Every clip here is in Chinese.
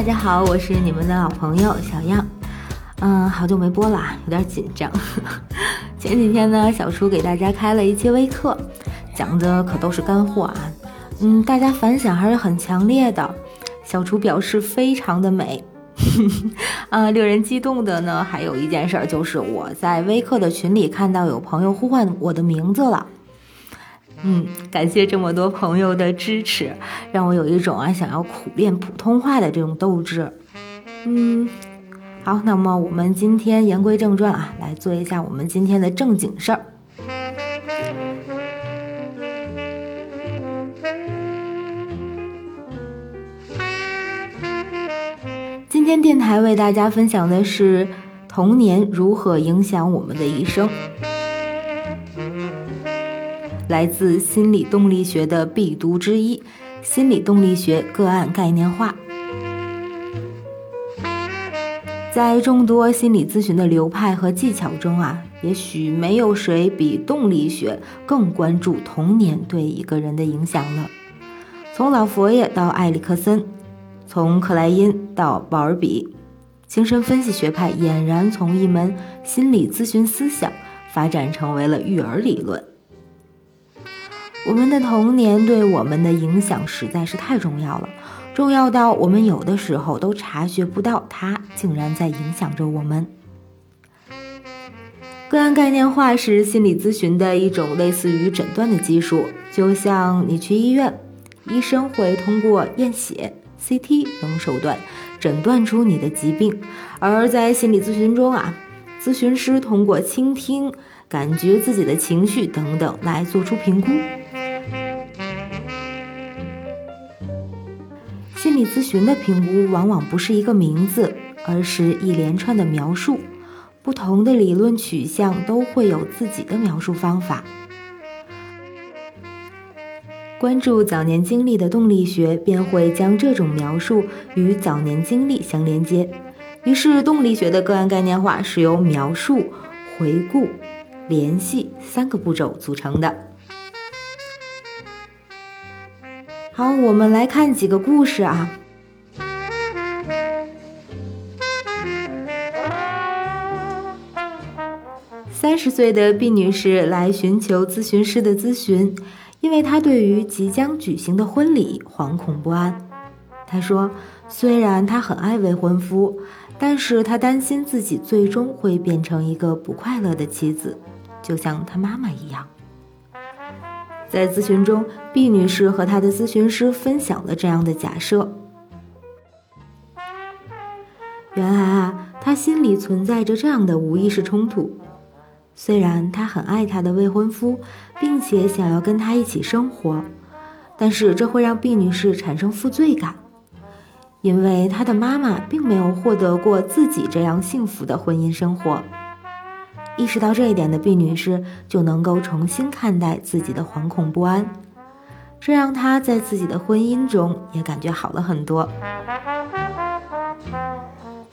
大家好，我是你们的老朋友小样。嗯，好久没播了，有点紧张。前几天呢，小初给大家开了一期微课，讲的可都是干货啊。嗯，大家反响还是很强烈的，小初表示非常的美。啊，令人激动的呢，还有一件事就是我在微课的群里看到有朋友呼唤我的名字了。嗯，感谢这么多朋友的支持，让我有一种啊想要苦练普通话的这种斗志。嗯，好，那么我们今天言归正传啊，来做一下我们今天的正经事儿。今天电台为大家分享的是童年如何影响我们的一生。来自心理动力学的必读之一——心理动力学个案概念化。在众多心理咨询的流派和技巧中啊，也许没有谁比动力学更关注童年对一个人的影响了。从老佛爷到埃里克森，从克莱因到鲍尔比，精神分析学派俨然从一门心理咨询思想发展成为了育儿理论。我们的童年对我们的影响实在是太重要了，重要到我们有的时候都察觉不到它竟然在影响着我们。个案概念化是心理咨询的一种类似于诊断的技术，就像你去医院，医生会通过验血、CT 等手段诊断出你的疾病，而在心理咨询中啊，咨询师通过倾听、感觉自己的情绪等等来做出评估。心理咨询的评估往往不是一个名字，而是一连串的描述。不同的理论取向都会有自己的描述方法。关注早年经历的动力学，便会将这种描述与早年经历相连接。于是，动力学的个案概念化是由描述、回顾、联系三个步骤组成的。好，我们来看几个故事啊。三十岁的毕女士来寻求咨询师的咨询，因为她对于即将举行的婚礼惶恐不安。她说：“虽然她很爱未婚夫，但是她担心自己最终会变成一个不快乐的妻子，就像她妈妈一样。”在咨询中，毕女士和她的咨询师分享了这样的假设：原来啊，她心里存在着这样的无意识冲突。虽然她很爱她的未婚夫，并且想要跟他一起生活，但是这会让毕女士产生负罪感，因为她的妈妈并没有获得过自己这样幸福的婚姻生活。意识到这一点的毕女士就能够重新看待自己的惶恐不安，这让她在自己的婚姻中也感觉好了很多。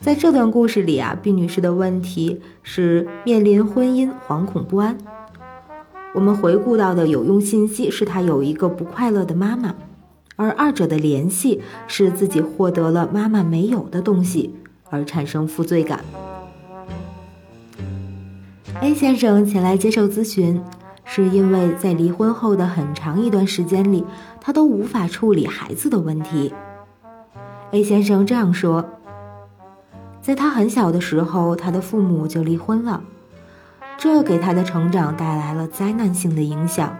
在这段故事里啊，毕女士的问题是面临婚姻惶恐不安。我们回顾到的有用信息是她有一个不快乐的妈妈，而二者的联系是自己获得了妈妈没有的东西而产生负罪感。A 先生前来接受咨询，是因为在离婚后的很长一段时间里，他都无法处理孩子的问题。A 先生这样说：“在他很小的时候，他的父母就离婚了，这给他的成长带来了灾难性的影响。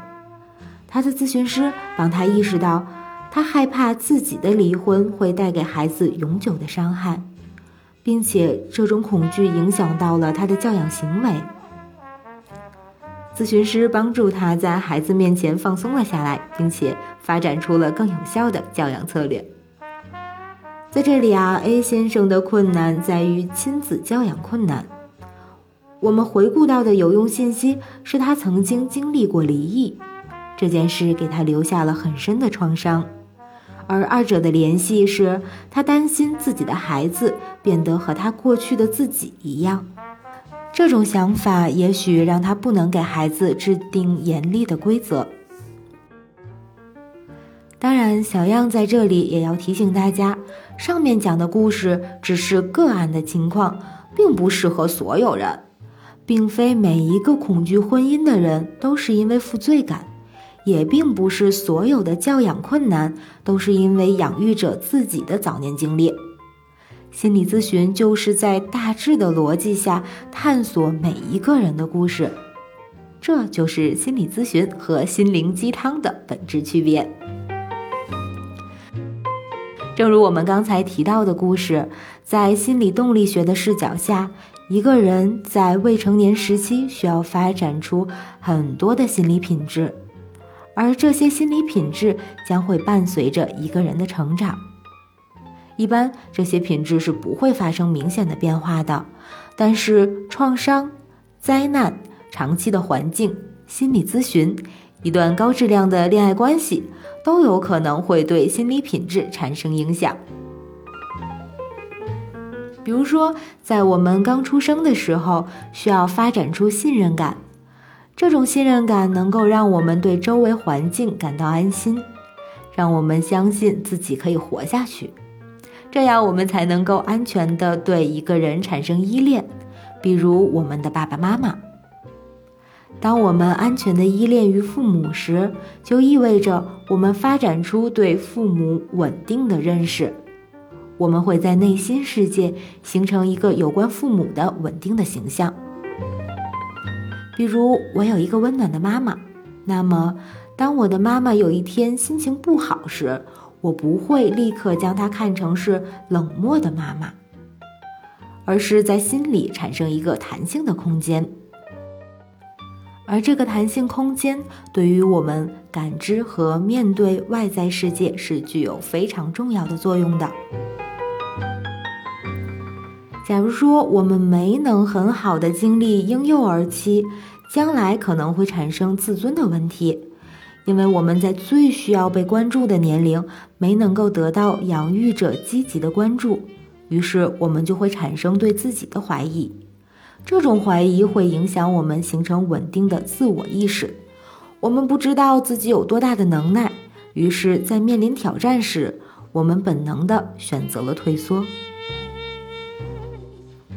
他的咨询师帮他意识到，他害怕自己的离婚会带给孩子永久的伤害，并且这种恐惧影响到了他的教养行为。”咨询师帮助他在孩子面前放松了下来，并且发展出了更有效的教养策略。在这里啊，A 先生的困难在于亲子教养困难。我们回顾到的有用信息是他曾经经历过离异，这件事给他留下了很深的创伤，而二者的联系是他担心自己的孩子变得和他过去的自己一样。这种想法也许让他不能给孩子制定严厉的规则。当然，小样在这里也要提醒大家，上面讲的故事只是个案的情况，并不适合所有人，并非每一个恐惧婚姻的人都是因为负罪感，也并不是所有的教养困难都是因为养育者自己的早年经历。心理咨询就是在大致的逻辑下探索每一个人的故事，这就是心理咨询和心灵鸡汤的本质区别。正如我们刚才提到的故事，在心理动力学的视角下，一个人在未成年时期需要发展出很多的心理品质，而这些心理品质将会伴随着一个人的成长。一般这些品质是不会发生明显的变化的，但是创伤、灾难、长期的环境、心理咨询、一段高质量的恋爱关系。都有可能会对心理品质产生影响。比如说，在我们刚出生的时候，需要发展出信任感，这种信任感能够让我们对周围环境感到安心，让我们相信自己可以活下去，这样我们才能够安全的对一个人产生依恋，比如我们的爸爸妈妈。当我们安全的依恋于父母时，就意味着我们发展出对父母稳定的认识。我们会在内心世界形成一个有关父母的稳定的形象。比如，我有一个温暖的妈妈，那么当我的妈妈有一天心情不好时，我不会立刻将她看成是冷漠的妈妈，而是在心里产生一个弹性的空间。而这个弹性空间对于我们感知和面对外在世界是具有非常重要的作用的。假如说我们没能很好的经历婴幼儿期，将来可能会产生自尊的问题，因为我们在最需要被关注的年龄没能够得到养育者积极的关注，于是我们就会产生对自己的怀疑。这种怀疑会影响我们形成稳定的自我意识，我们不知道自己有多大的能耐，于是，在面临挑战时，我们本能的选择了退缩。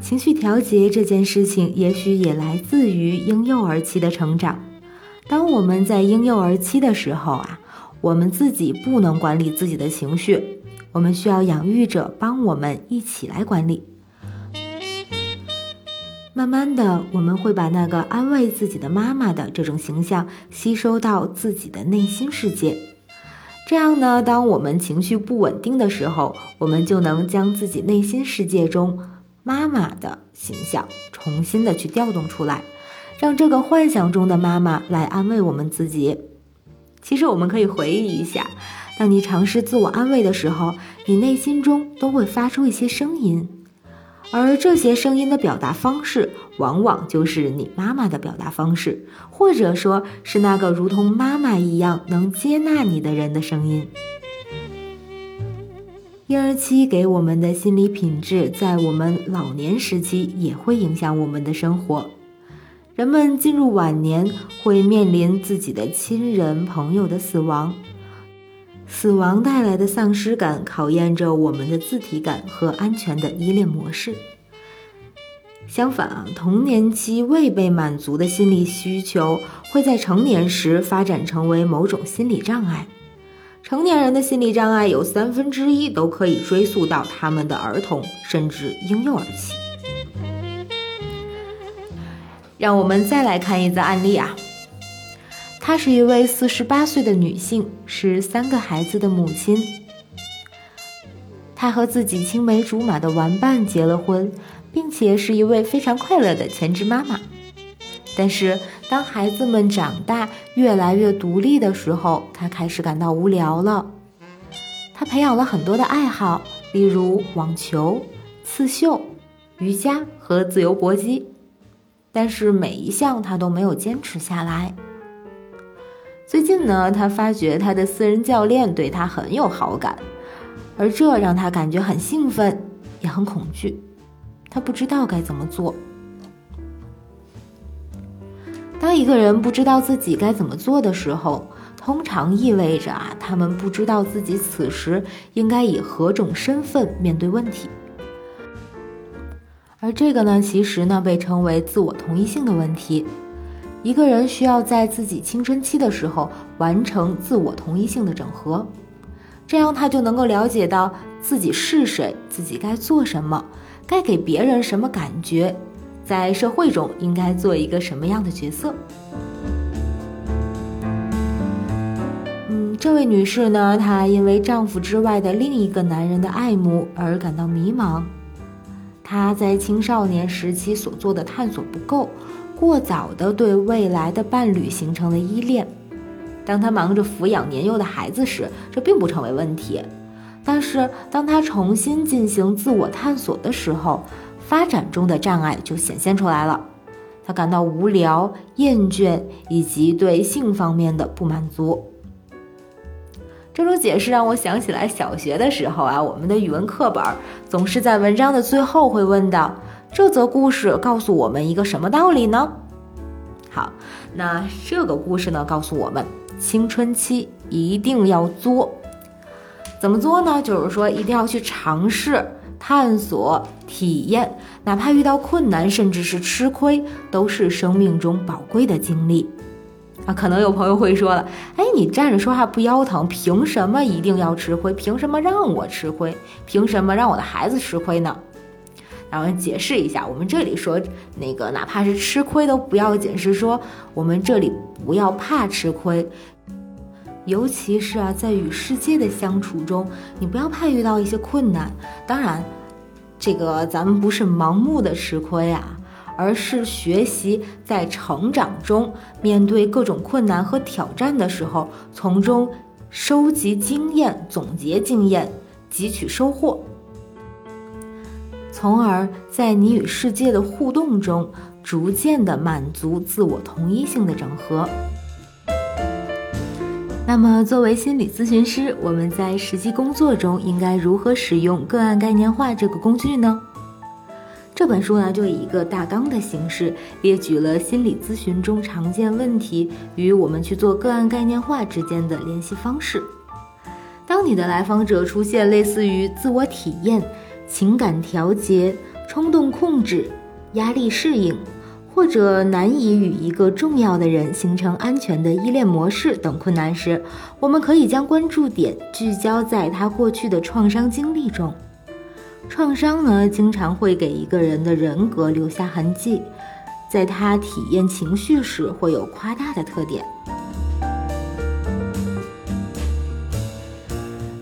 情绪调节这件事情，也许也来自于婴幼儿期的成长。当我们在婴幼儿期的时候啊，我们自己不能管理自己的情绪，我们需要养育者帮我们一起来管理。慢慢的，我们会把那个安慰自己的妈妈的这种形象吸收到自己的内心世界。这样呢，当我们情绪不稳定的时候，我们就能将自己内心世界中妈妈的形象重新的去调动出来，让这个幻想中的妈妈来安慰我们自己。其实我们可以回忆一下，当你尝试自我安慰的时候，你内心中都会发出一些声音。而这些声音的表达方式，往往就是你妈妈的表达方式，或者说是那个如同妈妈一样能接纳你的人的声音。婴儿期给我们的心理品质，在我们老年时期也会影响我们的生活。人们进入晚年，会面临自己的亲人朋友的死亡。死亡带来的丧失感考验着我们的自体感和安全的依恋模式。相反啊，童年期未被满足的心理需求会在成年时发展成为某种心理障碍。成年人的心理障碍有三分之一都可以追溯到他们的儿童甚至婴幼儿期。让我们再来看一则案例啊。她是一位四十八岁的女性，是三个孩子的母亲。她和自己青梅竹马的玩伴结了婚，并且是一位非常快乐的全职妈妈。但是，当孩子们长大，越来越独立的时候，她开始感到无聊了。她培养了很多的爱好，例如网球、刺绣、瑜伽和自由搏击，但是每一项他都没有坚持下来。最近呢，他发觉他的私人教练对他很有好感，而这让他感觉很兴奋，也很恐惧。他不知道该怎么做。当一个人不知道自己该怎么做的时候，通常意味着啊，他们不知道自己此时应该以何种身份面对问题。而这个呢，其实呢被称为自我同一性的问题。一个人需要在自己青春期的时候完成自我同一性的整合，这样他就能够了解到自己是谁，自己该做什么，该给别人什么感觉，在社会中应该做一个什么样的角色。嗯，这位女士呢，她因为丈夫之外的另一个男人的爱慕而感到迷茫。他在青少年时期所做的探索不够，过早的对未来的伴侣形成了依恋。当他忙着抚养年幼的孩子时，这并不成为问题。但是，当他重新进行自我探索的时候，发展中的障碍就显现出来了。他感到无聊、厌倦，以及对性方面的不满足。这种解释让我想起来小学的时候啊，我们的语文课本总是在文章的最后会问到：“这则故事告诉我们一个什么道理呢？”好，那这个故事呢，告诉我们青春期一定要作。怎么作呢？就是说一定要去尝试、探索、体验，哪怕遇到困难，甚至是吃亏，都是生命中宝贵的经历。啊，可能有朋友会说了，哎，你站着说话不腰疼，凭什么一定要吃亏？凭什么让我吃亏？凭什么让我的孩子吃亏呢？然后解释一下，我们这里说那个，哪怕是吃亏都不要紧，是说我们这里不要怕吃亏，尤其是啊，在与世界的相处中，你不要怕遇到一些困难。当然，这个咱们不是盲目的吃亏啊。而是学习在成长中面对各种困难和挑战的时候，从中收集经验、总结经验、汲取收获，从而在你与世界的互动中，逐渐的满足自我同一性的整合。那么，作为心理咨询师，我们在实际工作中应该如何使用个案概念化这个工具呢？这本书呢，就以一个大纲的形式列举了心理咨询中常见问题与我们去做个案概念化之间的联系方式。当你的来访者出现类似于自我体验、情感调节、冲动控制、压力适应，或者难以与一个重要的人形成安全的依恋模式等困难时，我们可以将关注点聚焦在他过去的创伤经历中。创伤呢，经常会给一个人的人格留下痕迹，在他体验情绪时会有夸大的特点。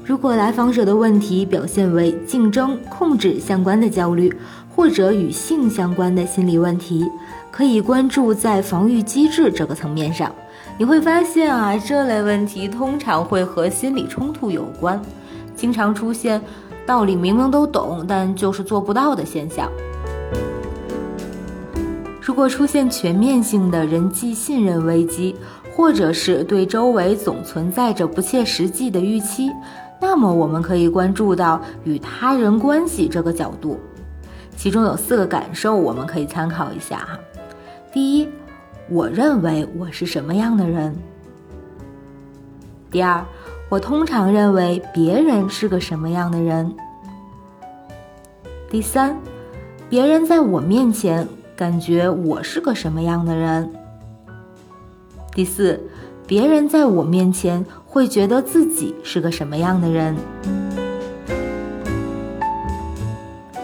如果来访者的问题表现为竞争、控制相关的焦虑，或者与性相关的心理问题，可以关注在防御机制这个层面上。你会发现啊，这类问题通常会和心理冲突有关，经常出现。道理明明都懂，但就是做不到的现象。如果出现全面性的人际信任危机，或者是对周围总存在着不切实际的预期，那么我们可以关注到与他人关系这个角度。其中有四个感受，我们可以参考一下哈。第一，我认为我是什么样的人。第二。我通常认为别人是个什么样的人。第三，别人在我面前感觉我是个什么样的人。第四，别人在我面前会觉得自己是个什么样的人。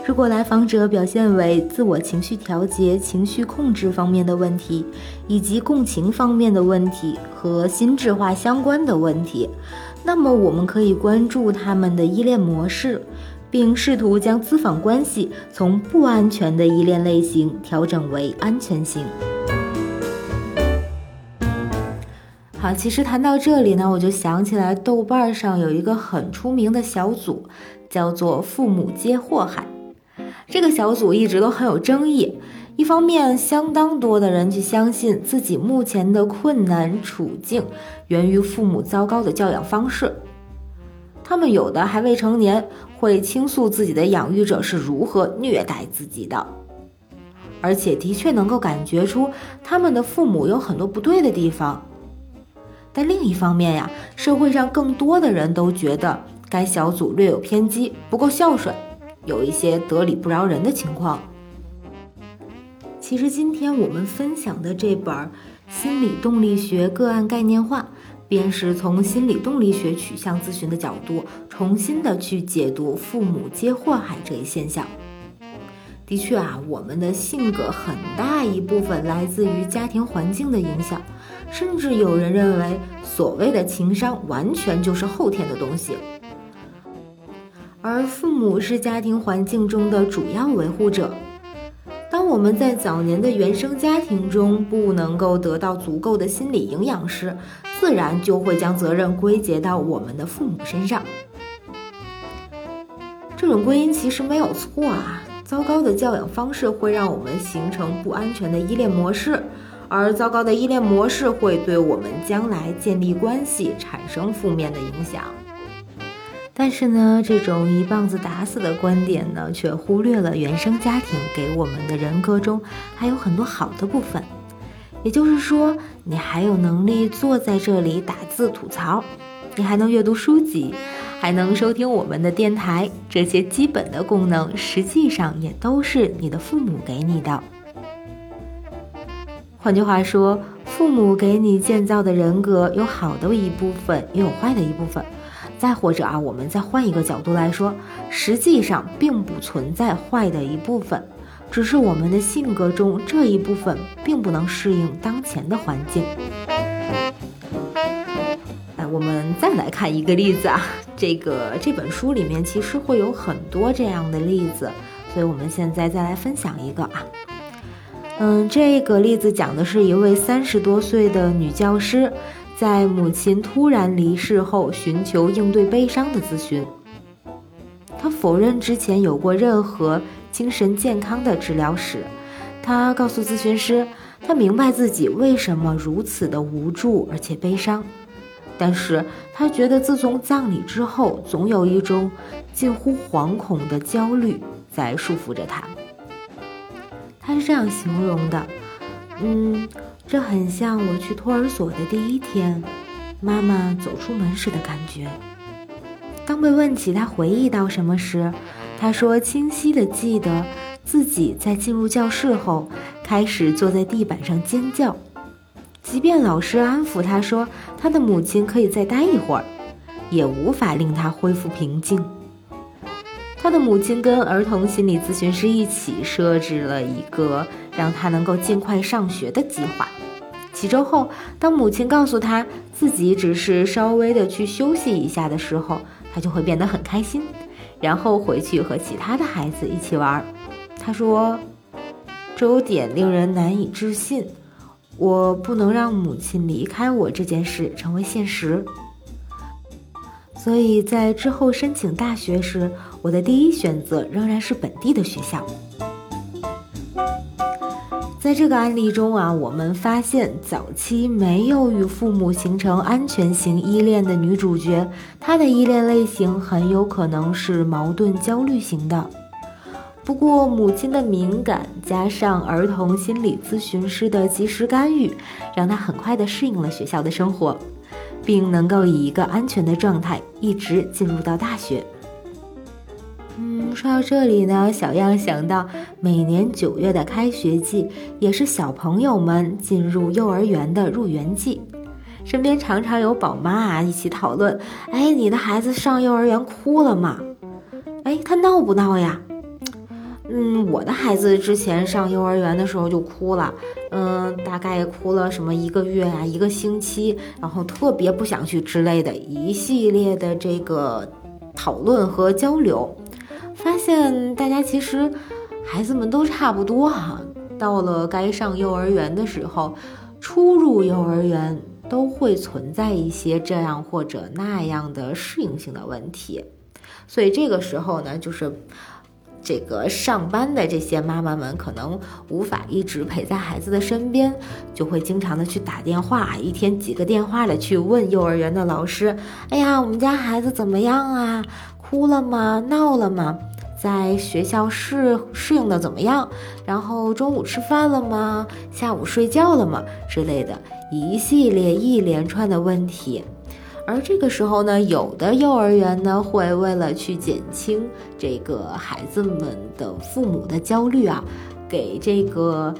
如果来访者表现为自我情绪调节、情绪控制方面的问题，以及共情方面的问题和心智化相关的问题，那么我们可以关注他们的依恋模式，并试图将咨访关系从不安全的依恋类型调整为安全型。好，其实谈到这里呢，我就想起来豆瓣上有一个很出名的小组，叫做“父母皆祸害”。这个小组一直都很有争议。一方面，相当多的人去相信自己目前的困难处境源于父母糟糕的教养方式，他们有的还未成年，会倾诉自己的养育者是如何虐待自己的，而且的确能够感觉出他们的父母有很多不对的地方。但另一方面呀，社会上更多的人都觉得该小组略有偏激，不够孝顺，有一些得理不饶人的情况。其实今天我们分享的这本《心理动力学个案概念化》，便是从心理动力学取向咨询的角度，重新的去解读父母皆祸害这一现象。的确啊，我们的性格很大一部分来自于家庭环境的影响，甚至有人认为，所谓的情商完全就是后天的东西。而父母是家庭环境中的主要维护者。当我们在早年的原生家庭中不能够得到足够的心理营养时，自然就会将责任归结到我们的父母身上。这种归因其实没有错啊，糟糕的教养方式会让我们形成不安全的依恋模式，而糟糕的依恋模式会对我们将来建立关系产生负面的影响。但是呢，这种一棒子打死的观点呢，却忽略了原生家庭给我们的人格中还有很多好的部分。也就是说，你还有能力坐在这里打字吐槽，你还能阅读书籍，还能收听我们的电台，这些基本的功能，实际上也都是你的父母给你的。换句话说，父母给你建造的人格，有好的一部分，也有坏的一部分。再或者啊，我们再换一个角度来说，实际上并不存在坏的一部分，只是我们的性格中这一部分并不能适应当前的环境。哎，我们再来看一个例子啊，这个这本书里面其实会有很多这样的例子，所以我们现在再来分享一个啊，嗯，这个例子讲的是一位三十多岁的女教师。在母亲突然离世后，寻求应对悲伤的咨询。他否认之前有过任何精神健康的治疗史。他告诉咨询师，他明白自己为什么如此的无助而且悲伤，但是他觉得自从葬礼之后，总有一种近乎惶恐的焦虑在束缚着他。他是这样形容的：“嗯。”这很像我去托儿所的第一天，妈妈走出门时的感觉。当被问起他回忆到什么时，他说清晰的记得自己在进入教室后开始坐在地板上尖叫，即便老师安抚他说他的母亲可以再待一会儿，也无法令他恢复平静。他的母亲跟儿童心理咨询师一起设置了一个让他能够尽快上学的计划。几周后，当母亲告诉他自己只是稍微的去休息一下的时候，他就会变得很开心，然后回去和其他的孩子一起玩。他说：“这有点令人难以置信，我不能让母亲离开我这件事成为现实。”所以在之后申请大学时，我的第一选择仍然是本地的学校。在这个案例中啊，我们发现早期没有与父母形成安全型依恋的女主角，她的依恋类型很有可能是矛盾焦虑型的。不过，母亲的敏感加上儿童心理咨询师的及时干预，让她很快的适应了学校的生活。并能够以一个安全的状态一直进入到大学。嗯，说到这里呢，小样想到每年九月的开学季，也是小朋友们进入幼儿园的入园季，身边常常有宝妈啊一起讨论：哎，你的孩子上幼儿园哭了吗？哎，他闹不闹呀？嗯，我的孩子之前上幼儿园的时候就哭了，嗯，大概哭了什么一个月啊，一个星期，然后特别不想去之类的一系列的这个讨论和交流，发现大家其实孩子们都差不多哈，到了该上幼儿园的时候，初入幼儿园都会存在一些这样或者那样的适应性的问题，所以这个时候呢，就是。这个上班的这些妈妈们可能无法一直陪在孩子的身边，就会经常的去打电话，一天几个电话的去问幼儿园的老师：“哎呀，我们家孩子怎么样啊？哭了吗？闹了吗？在学校适适应的怎么样？然后中午吃饭了吗？下午睡觉了吗？之类的，一系列一连串的问题。而这个时候呢，有的幼儿园呢会为了去减轻这个孩子们的父母的焦虑啊，给这个。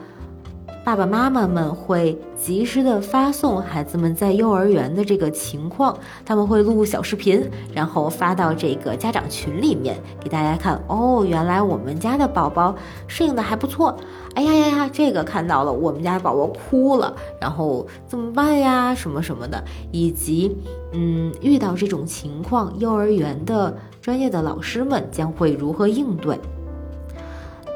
爸爸妈妈们会及时的发送孩子们在幼儿园的这个情况，他们会录小视频，然后发到这个家长群里面给大家看。哦，原来我们家的宝宝适应的还不错。哎呀呀呀，这个看到了，我们家宝宝哭了，然后怎么办呀？什么什么的，以及嗯，遇到这种情况，幼儿园的专业的老师们将会如何应对？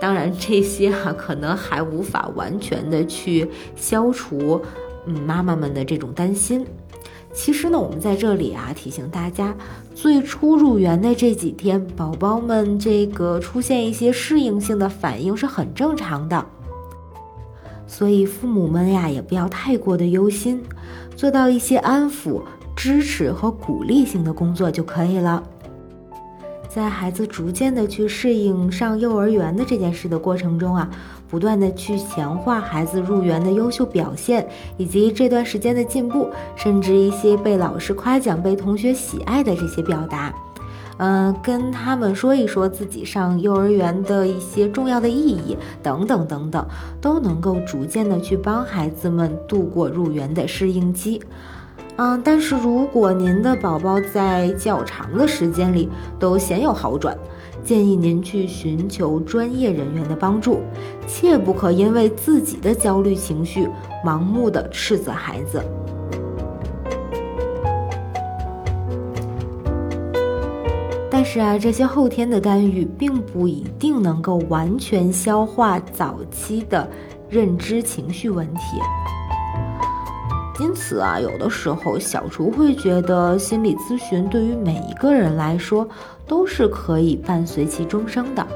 当然，这些哈可能还无法完全的去消除，嗯，妈妈们的这种担心。其实呢，我们在这里啊提醒大家，最初入园的这几天，宝宝们这个出现一些适应性的反应是很正常的。所以父母们呀也不要太过的忧心，做到一些安抚、支持和鼓励性的工作就可以了。在孩子逐渐的去适应上幼儿园的这件事的过程中啊，不断的去强化孩子入园的优秀表现，以及这段时间的进步，甚至一些被老师夸奖、被同学喜爱的这些表达，嗯，跟他们说一说自己上幼儿园的一些重要的意义等等等等，都能够逐渐的去帮孩子们度过入园的适应期。嗯，但是如果您的宝宝在较长的时间里都鲜有好转，建议您去寻求专业人员的帮助，切不可因为自己的焦虑情绪盲目的斥责孩子。但是啊，这些后天的干预并不一定能够完全消化早期的认知情绪问题。因此啊，有的时候小厨会觉得心理咨询对于每一个人来说都是可以伴随其终生的，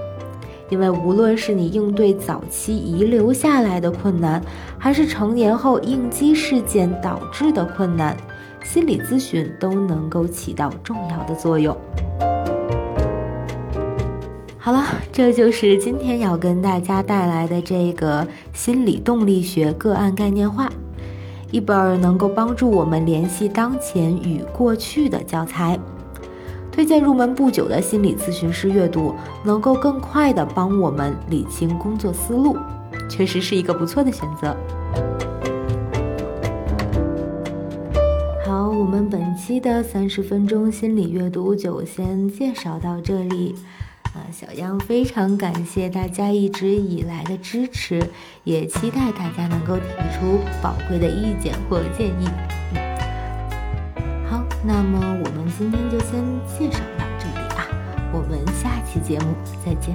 因为无论是你应对早期遗留下来的困难，还是成年后应激事件导致的困难，心理咨询都能够起到重要的作用。好了，这就是今天要跟大家带来的这个心理动力学个案概念化。一本能够帮助我们联系当前与过去的教材，推荐入门不久的心理咨询师阅读，能够更快的帮我们理清工作思路，确实是一个不错的选择。好，我们本期的三十分钟心理阅读就先介绍到这里。啊，小杨非常感谢大家一直以来的支持，也期待大家能够提出宝贵的意见或建议。那么我们今天就先介绍到这里啊，我们下期节目再见。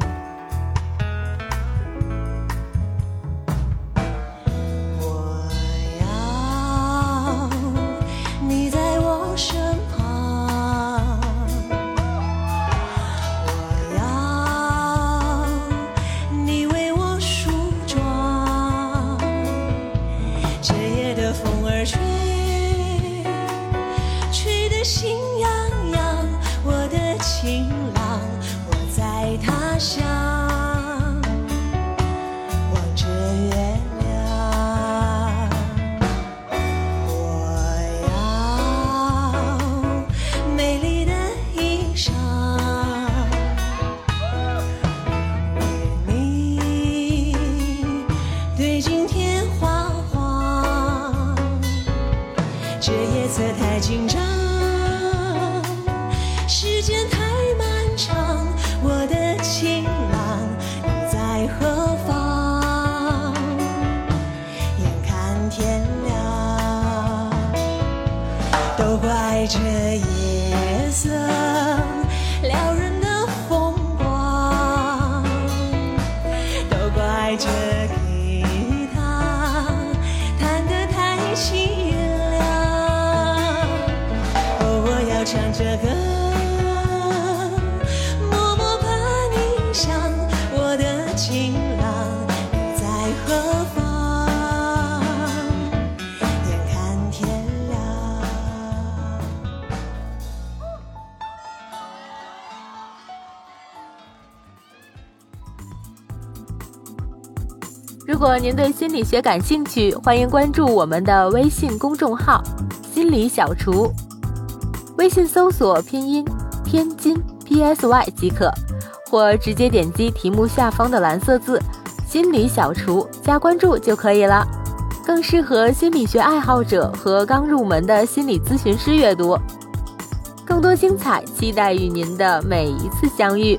刻太紧张。如果您对心理学感兴趣，欢迎关注我们的微信公众号“心理小厨”，微信搜索拼音“天津 PSY” 即可，或直接点击题目下方的蓝色字“心理小厨”加关注就可以了。更适合心理学爱好者和刚入门的心理咨询师阅读。更多精彩，期待与您的每一次相遇。